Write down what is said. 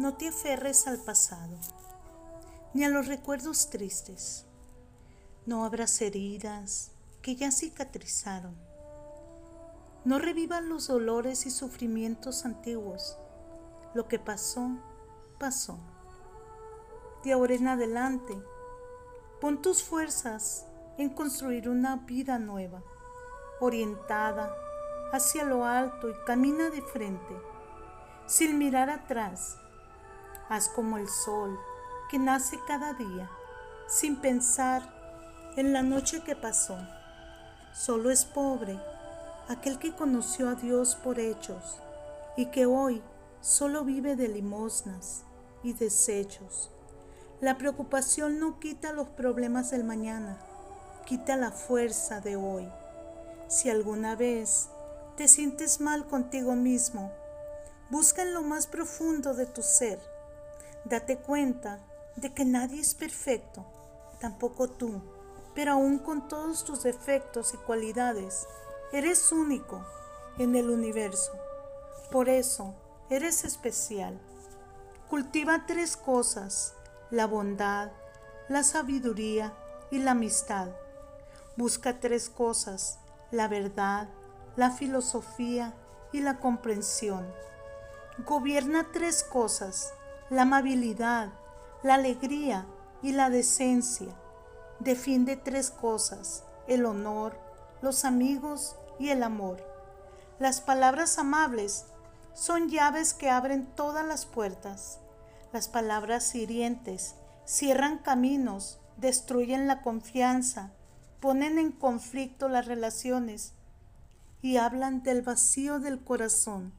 No te aferres al pasado, ni a los recuerdos tristes. No abras heridas que ya cicatrizaron. No revivan los dolores y sufrimientos antiguos. Lo que pasó, pasó. De ahora en adelante, pon tus fuerzas en construir una vida nueva, orientada hacia lo alto y camina de frente, sin mirar atrás. Haz como el sol que nace cada día, sin pensar en la noche que pasó. Solo es pobre aquel que conoció a Dios por hechos y que hoy solo vive de limosnas y desechos. La preocupación no quita los problemas del mañana, quita la fuerza de hoy. Si alguna vez te sientes mal contigo mismo, busca en lo más profundo de tu ser. Date cuenta de que nadie es perfecto, tampoco tú, pero aún con todos tus defectos y cualidades, eres único en el universo. Por eso, eres especial. Cultiva tres cosas, la bondad, la sabiduría y la amistad. Busca tres cosas, la verdad, la filosofía y la comprensión. Gobierna tres cosas, la amabilidad, la alegría y la decencia. Defiende tres cosas, el honor, los amigos y el amor. Las palabras amables son llaves que abren todas las puertas. Las palabras hirientes cierran caminos, destruyen la confianza, ponen en conflicto las relaciones y hablan del vacío del corazón.